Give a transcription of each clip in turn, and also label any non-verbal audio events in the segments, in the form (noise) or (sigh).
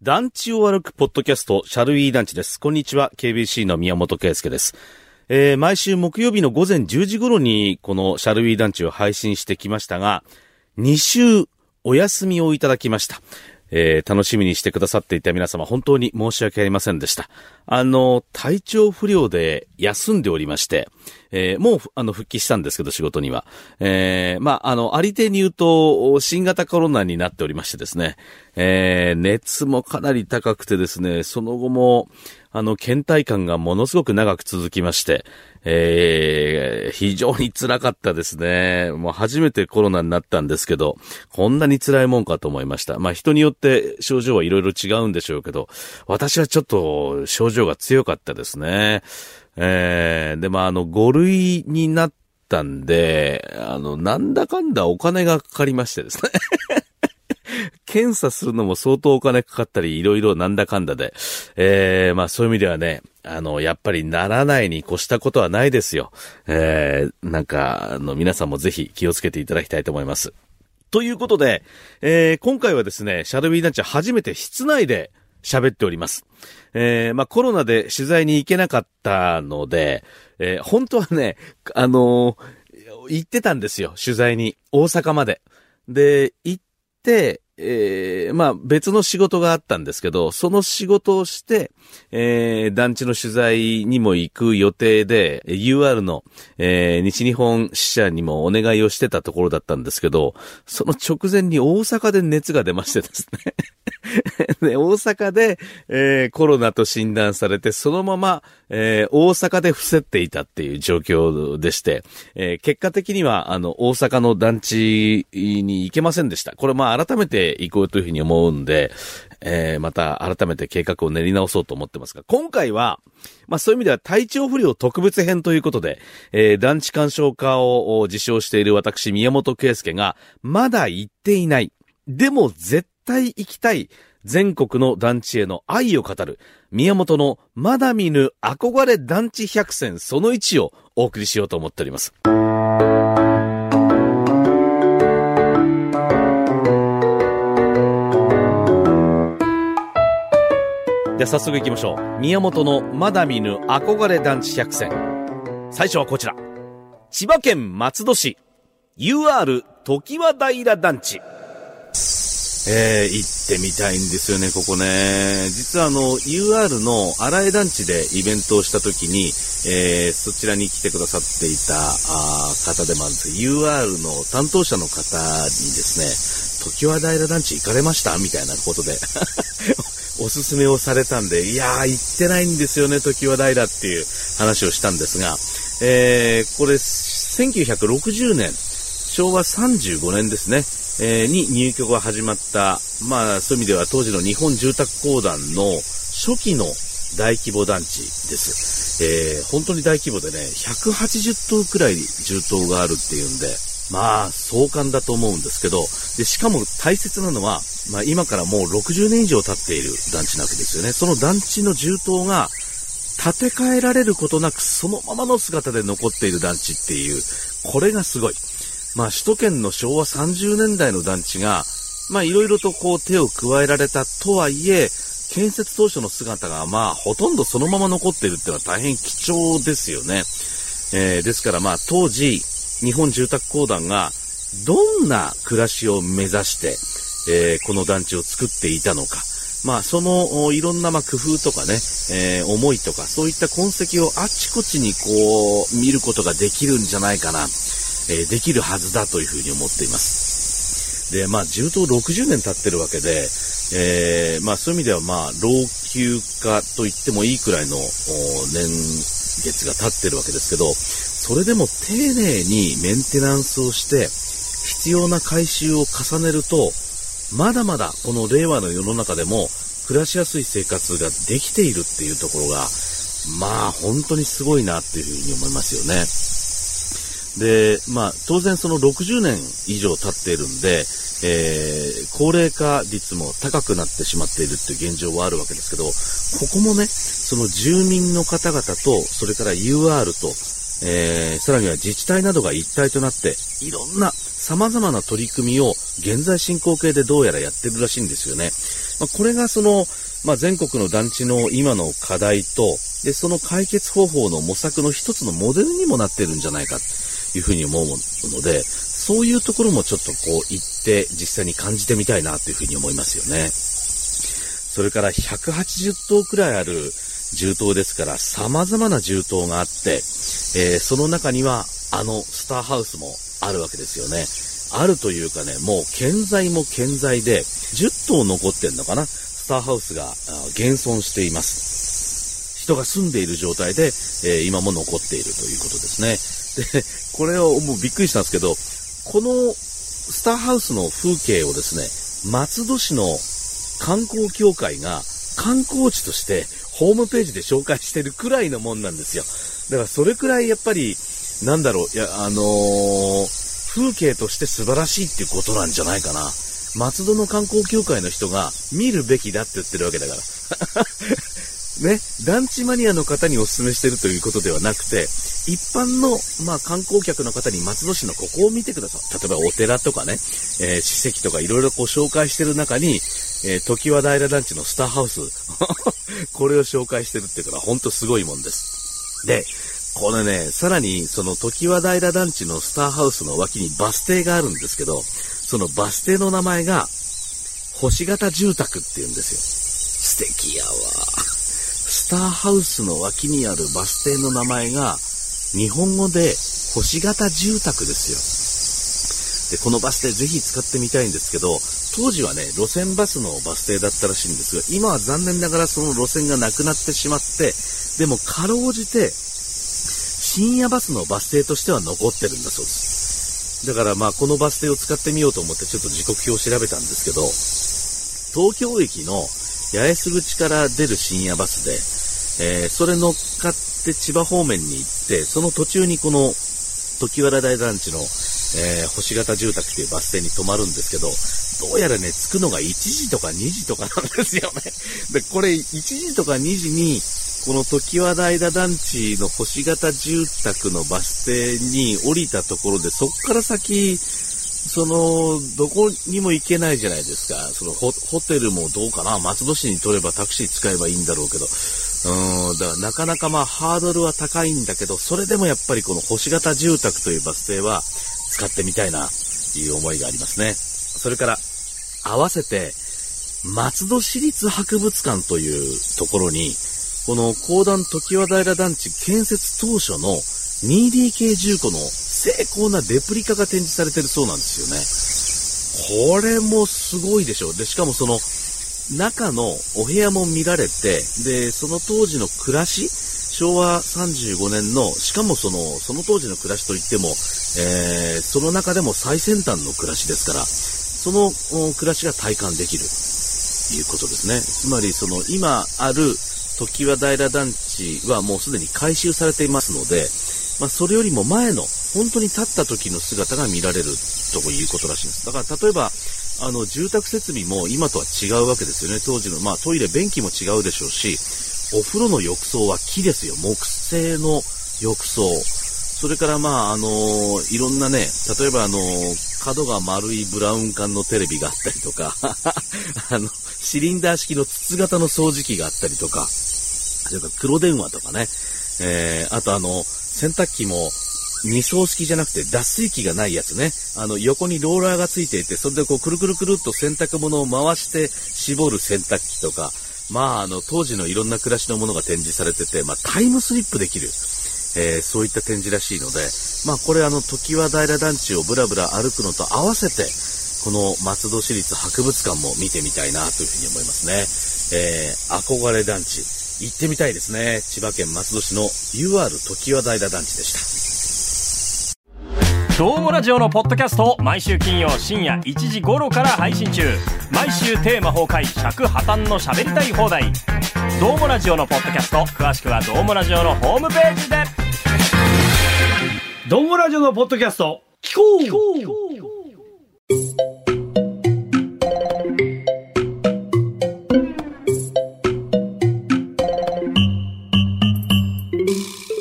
団地を歩くポッドキャスト、シャルウィー団地です。こんにちは、KBC の宮本圭介です。えー毎週木曜日の午前10時頃に、このシャルウィー団地を配信してきましたが、2週お休みをいただきました。えー楽しみにしてくださっていた皆様、本当に申し訳ありませんでした。あの、体調不良で休んでおりまして、えーもう、あの、復帰したんですけど、仕事には。えーまあ、あの、ありてに言うと、新型コロナになっておりましてですね、えー熱もかなり高くてですね、その後も、あの、倦怠感がものすごく長く続きまして、えー非常に辛かったですね。もう初めてコロナになったんですけど、こんなに辛いもんかと思いました。まあ人によって症状はいろいろ違うんでしょうけど、私はちょっと症状が強かったですね。えーで、まああの、5類になったんで、あの、なんだかんだお金がかかりましてですね。検査するのも相当お金かかったり、いろいろなんだかんだで。えー、まあそういう意味ではね、あの、やっぱりならないに越したことはないですよ。えー、なんか、あの、皆さんもぜひ気をつけていただきたいと思います。ということで、えー、今回はですね、シャルビー団地初めて室内で喋っております。えー、まあコロナで取材に行けなかったので、えー、本当はね、あのー行ってたんですよ、取材に。大阪まで。で、行って、えーまあ別の仕事があったんですけど、その仕事をして、えー団地の取材にも行く予定で、UR の、えー西日本支社にもお願いをしてたところだったんですけど、その直前に大阪で熱が出ましてですね。(laughs) で、大阪で、えーコロナと診断されて、そのまま、えー大阪で伏せっていたっていう状況でして、えー結果的には、あの、大阪の団地に行けませんでした。これ、まあ、改めて行こうというふうに思うんで、えーまた改めて計画を練り直そうと思ってますが、今回は、まあそういう意味では体調不良特別編ということで、えー団地鑑賞家を自称している私、宮本圭介が、まだ行っていない。でも絶対行きたい全国の団地への愛を語る宮本のまだ見ぬ憧れ団地百選その1をお送りしようと思っております。では早速行きましょう。宮本のまだ見ぬ憧れ団地百選。最初はこちら。千葉県松戸市 UR 時和平団地。えー、行ってみたいんですよね、ここね。実はあの、UR の荒江団地でイベントをした時に、えー、そちらに来てくださっていたあ方でもあるんですけど、UR の担当者の方にですね、時和平団地行かれました？みたいなことで、(laughs) おすすめをされたんで、いやー、行ってないんですよね、時和平っていう話をしたんですが、えー、これ、1960年、昭和35年ですね、えーに入居が始まった、まあ、そういう意味では当時の日本住宅公団の初期の大規模団地です。えー本当に大規模でね、180棟くらい住棟があるっていうんで、まあ、壮観だと思うんですけど、で、しかも大切なのは、まあ、今からもう60年以上経っている団地なわけですよね。その団地の住棟が、建て替えられることなくそのままの姿で残っている団地っていう、これがすごい。まあ首都圏の昭和30年代の団地が、まあいろいろとこう手を加えられたとはいえ、建設当初の姿がまあほとんどそのまま残っているっていうのは大変貴重ですよね。えーですからまあ当時、日本住宅公団がどんな暮らしを目指して、えーこの団地を作っていたのか。まあ、その、いろんな、ま、工夫とかね、えー思いとか、そういった痕跡をあちこちにこう、見ることができるんじゃないかな、えーできるはずだというふうに思っています。で、まあ、重棟60年経ってるわけで、えーまあ、そういう意味では、まあ、老朽化と言ってもいいくらいの、年月が経ってるわけですけど、それでも丁寧にメンテナンスをして、必要な改修を重ねると、まだまだこの令和の世の中でも暮らしやすい生活ができているっていうところが、まあ本当にすごいなっていうふうに思いますよね。で、まあ当然その60年以上経っているんで、えー高齢化率も高くなってしまっているっていう現状はあるわけですけど、ここもね、その住民の方々と、それから UR と、えーさらには自治体などが一体となって、いろんな様々な取り組みを現在進行形でどうやらやってるらしいんですよね。まあ、これがその、まあ、全国の団地の今の課題と、で、その解決方法の模索の一つのモデルにもなってるんじゃないかというふうに思うので、そういうところもちょっとこう行って実際に感じてみたいなというふうに思いますよね。それから180棟くらいある銃刀ですから様々な銃刀があって、えー、その中にはあのスターハウスもあるわけですよね。あるというかね、もう健在も健在で、10棟残ってんのかなスターハウスが現存しています。人が住んでいる状態で、えー、今も残っているということですね。で、これをもうびっくりしたんですけど、このスターハウスの風景をですね、松戸市の観光協会が観光地としてホームページで紹介してるくらいのもんなんですよ。だからそれくらいやっぱり、なんだろう、いや、あのー、風景として素晴らしいっていうことなんじゃないかな。松戸の観光協会の人が見るべきだって言ってるわけだから。ね、団地マニアの方にお勧めしてるということではなくて、一般の、まあ、観光客の方に松戸市のここを見てください。例えばお寺とかね、えー、史跡とかいろいろこう紹介してる中に、えー、時和平団地のスターハウス、(laughs) これを紹介してるっていうから、ほんとすごいもんです。で、これね、さらに、その時和平団地のスターハウスの脇にバス停があるんですけど、そのバス停の名前が、星型住宅って言うんですよ。素敵やわ。スターハウスの脇にあるバス停の名前が、日本語で星型住宅ですよ。で、このバス停ぜひ使ってみたいんですけど、当時はね、路線バスのバス停だったらしいんですが、今は残念ながらその路線がなくなってしまって、でもかろうじて、深夜バスのバス停としては残ってるんだそうです。だからまあこのバス停を使ってみようと思ってちょっと時刻表を調べたんですけど、東京駅の八重洲口から出る深夜バスで、えー、それ乗っかって千葉方面に行って、その途中にこの時原大団地の、えー、星型住宅っていうバス停に止まるんですけど、どうやらね、着くのが1時とか2時とかなんですよね。(laughs) で、これ1時とか2時に、この時和平団地の星型住宅のバス停に降りたところで、そっから先、その、どこにも行けないじゃないですか。そのホ、ホテルもどうかな松戸市に取ればタクシー使えばいいんだろうけど。うん、だからなかなかまあハードルは高いんだけど、それでもやっぱりこの星型住宅というバス停は使ってみたいな、という思いがありますね。それから、合わせて、松戸市立博物館というところに、この高段時和平団地建設当初の 2DK 住戸の精巧なレプリカが展示されてるそうなんですよね。これもすごいでしょ。で、しかもその、中のお部屋も見られて、で、その当時の暮らし、昭和35年の、しかもその、その当時の暮らしといっても、えー、その中でも最先端の暮らしですから、その暮らしが体感できる、ということですね。つまり、その、今ある時和平団地はもうすでに改修されていますので、まあ、それよりも前の、本当に立った時の姿が見られるということらしいんです。だから、例えば、あの、住宅設備も今とは違うわけですよね。当時の、まあ、トイレ、便器も違うでしょうし、お風呂の浴槽は木ですよ。木製の浴槽。それから、まあ、あのー、いろんなね、例えば、あのー、角が丸いブラウン管のテレビがあったりとか、(laughs) あの、シリンダー式の筒型の掃除機があったりとか、それから黒電話とかね、えー、あとあの、洗濯機も、二層式じゃなくて脱水機がないやつね。あの、横にローラーがついていて、それでこう、くるくるくるっと洗濯物を回して絞る洗濯機とか、まあ、あの、当時のいろんな暮らしのものが展示されてて、まあ、タイムスリップできる。えー、そういった展示らしいので、まあこれあの、時和平団地をブラブラ歩くのと合わせて、この松戸市立博物館も見てみたいなというふうに思いますね。えー、憧れ団地、行ってみたいですね。千葉県松戸市の UR 時和平団地でした。どうもラジオのポッドキャストを毎週金曜深夜1時頃から配信中。毎週テーマ崩壊尺破綻の喋りたい放題。どうもラジオのポッドキャスト詳しくはどうもラジオのホームページで。どうもラジオのポッドキャスト聞こう聞こう。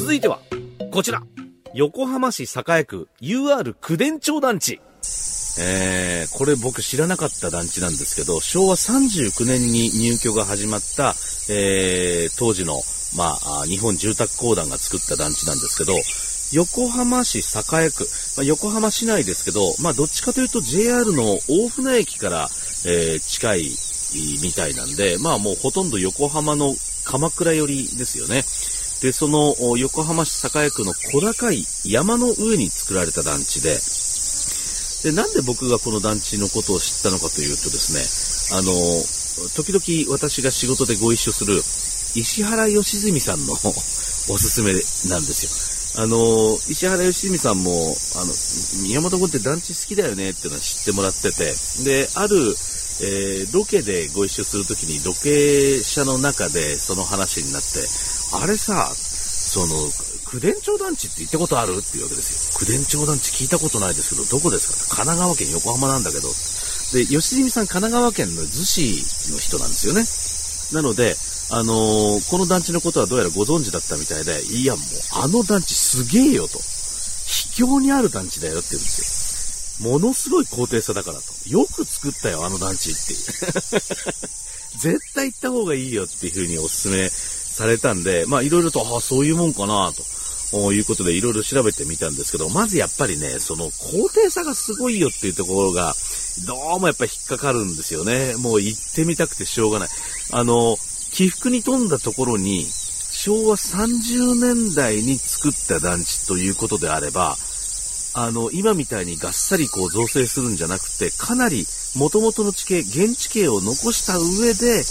続いては、こちら。横浜市栄区 UR 九伝町団地。えー、これ僕知らなかった団地なんですけど、昭和39年に入居が始まった、えー、当時の、まあ、日本住宅公団が作った団地なんですけど、横浜市栄区、まあ、横浜市内ですけど、まあ、どっちかというと JR の大船駅から、えー、近いみたいなんで、まあもうほとんど横浜の鎌倉寄りですよね。で、その横浜市栄区の小高い山の上に作られた団地で、で、なんで僕がこの団地のことを知ったのかというとですね、あの、時々私が仕事でご一緒する石原良純さんの (laughs) おすすめなんですよ。あの、石原良純さんも、あの、宮本君って団地好きだよねっていうのは知ってもらってて、で、ある、えー、ロケでご一緒するときに、ロケ車の中でその話になって、あれさ、その、九伝町団地って行ったことあるっていうわけですよ。九伝町団地聞いたことないですけど、どこですか？神奈川県横浜なんだけど。で、吉住さん神奈川県の逗子の人なんですよね。なので、あのー、この団地のことはどうやらご存知だったみたいで、いやもう、あの団地すげえよと。秘境にある団地だよって言うんですよ。ものすごい高低差だからと。よく作ったよ、あの団地っていう。(laughs) 絶対行った方がいいよっていう風にお勧めされたんで、まあいろいろと、ああ、そういうもんかなと。いうことでいろいろ調べてみたんですけど、まずやっぱりね、その高低差がすごいよっていうところが、どうもやっぱり引っかかるんですよね。もう行ってみたくてしょうがない。あの、起伏に富んだところに、昭和30年代に作った団地ということであれば、あの、今みたいにがっさりこう造成するんじゃなくて、かなり元々の地形、現地形を残した上で、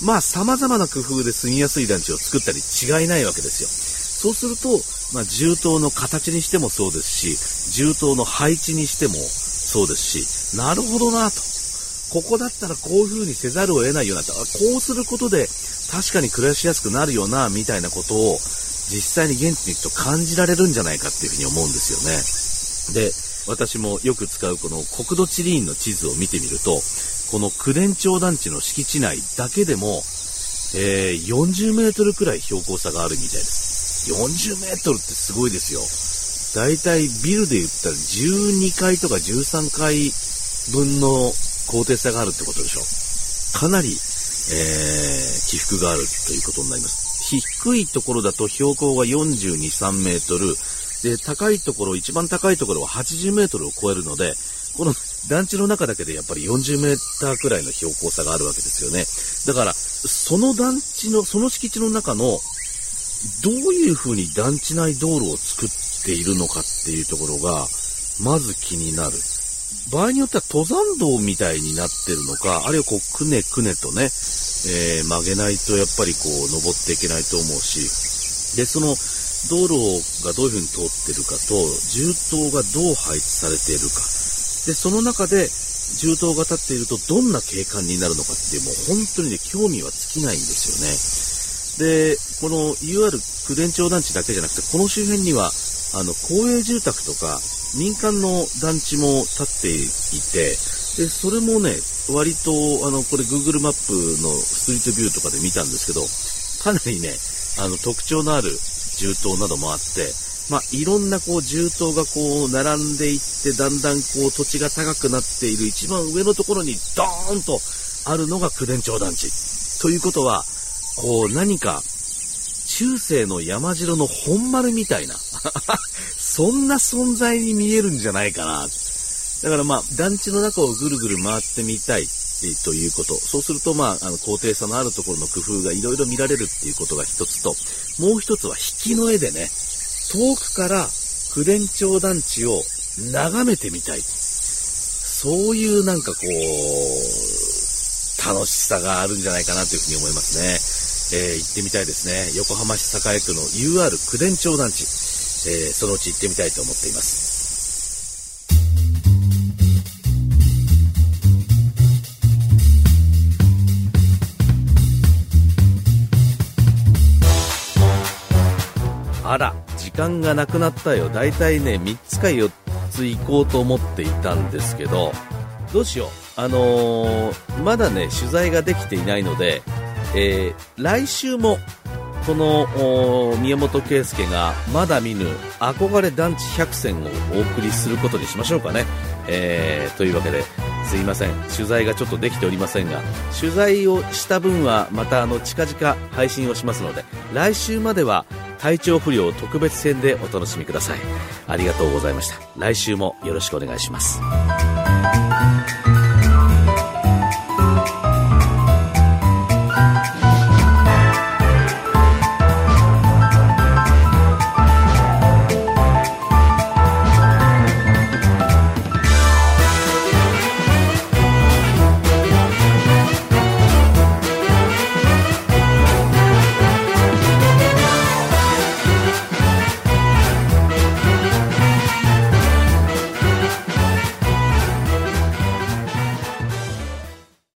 まあ様々な工夫で住みやすい団地を作ったり違いないわけですよ。そうすると、まあ重棟の形にしてもそうですし、重棟の配置にしてもそうですし、なるほどなと。ここだったらこういう風にせざるを得ないような、こうすることで確かに暮らしやすくなるよな、みたいなことを実際に現地に行くと感じられるんじゃないかっていうふうに思うんですよね。で、私もよく使うこの国土地理院の地図を見てみると、この九伝町団地の敷地内だけでも、えー、40メートルくらい標高差があるみたいです。40メートルってすごいですよ。だいたいビルで言ったら12階とか13階分の高低差があるってことでしょ。かなり、えー、起伏があるということになります。低いところだと標高が42、3メートル、で、高いところ、一番高いところは80メートルを超えるので、この団地の中だけでやっぱり40メーターくらいの標高差があるわけですよね。だから、その団地の、その敷地の中の、どういう風に団地内道路を作っているのかっていうところが、まず気になる。場合によっては登山道みたいになってるのか、あるいはこう、くねくねとね、えー、曲げないとやっぱりこう、登っていけないと思うし、で、その、道路がどういう風に通ってるかと、重塔がどう配置されているか。で、その中で、重塔が立っているとどんな景観になるのかっていう、もう本当にね、興味は尽きないんですよね。で、この UR 九伝町団地だけじゃなくて、この周辺には、あの、公営住宅とか、民間の団地も建っていて、で、それもね、割と、あの、これ Google マップのストリートビューとかで見たんですけど、かなりね、あの、特徴のある重塔などもあって、まあ、いろんなこう重塔がこう並んでいって、だんだんこう土地が高くなっている一番上のところにドーンとあるのが九伝町団地。ということは、こう何か中世の山城の本丸みたいな (laughs) そんな存在に見えるんじゃないかな。だからまあ、団地の中をぐるぐる回ってみたいということ。そうするとまあ、あの、高低差のあるところの工夫がいろいろ見られるっていうことが一つと、もう一つは引きの絵でね、遠くから九伝町団地を眺めてみたい。そういうなんかこう、楽しさがあるんじゃないかなというふうに思いますね。えー、行ってみたいですね。横浜市栄区の UR 九伝町団地。えー、そのうち行ってみたいと思っています。あら、間がなくなったよ。だいたいね、3つか4つ行こうと思っていたんですけど、どうしよう。あのー、まだね、取材ができていないので、えー、来週もこの宮本圭介がまだ見ぬ憧れ団地100選をお送りすることにしましょうかね。えーというわけですいません取材がちょっとできておりませんが取材をした分はまたあの近々配信をしますので来週までは体調不良特別編でお楽しみください。ありがとうございました。来週もよろしくお願いします。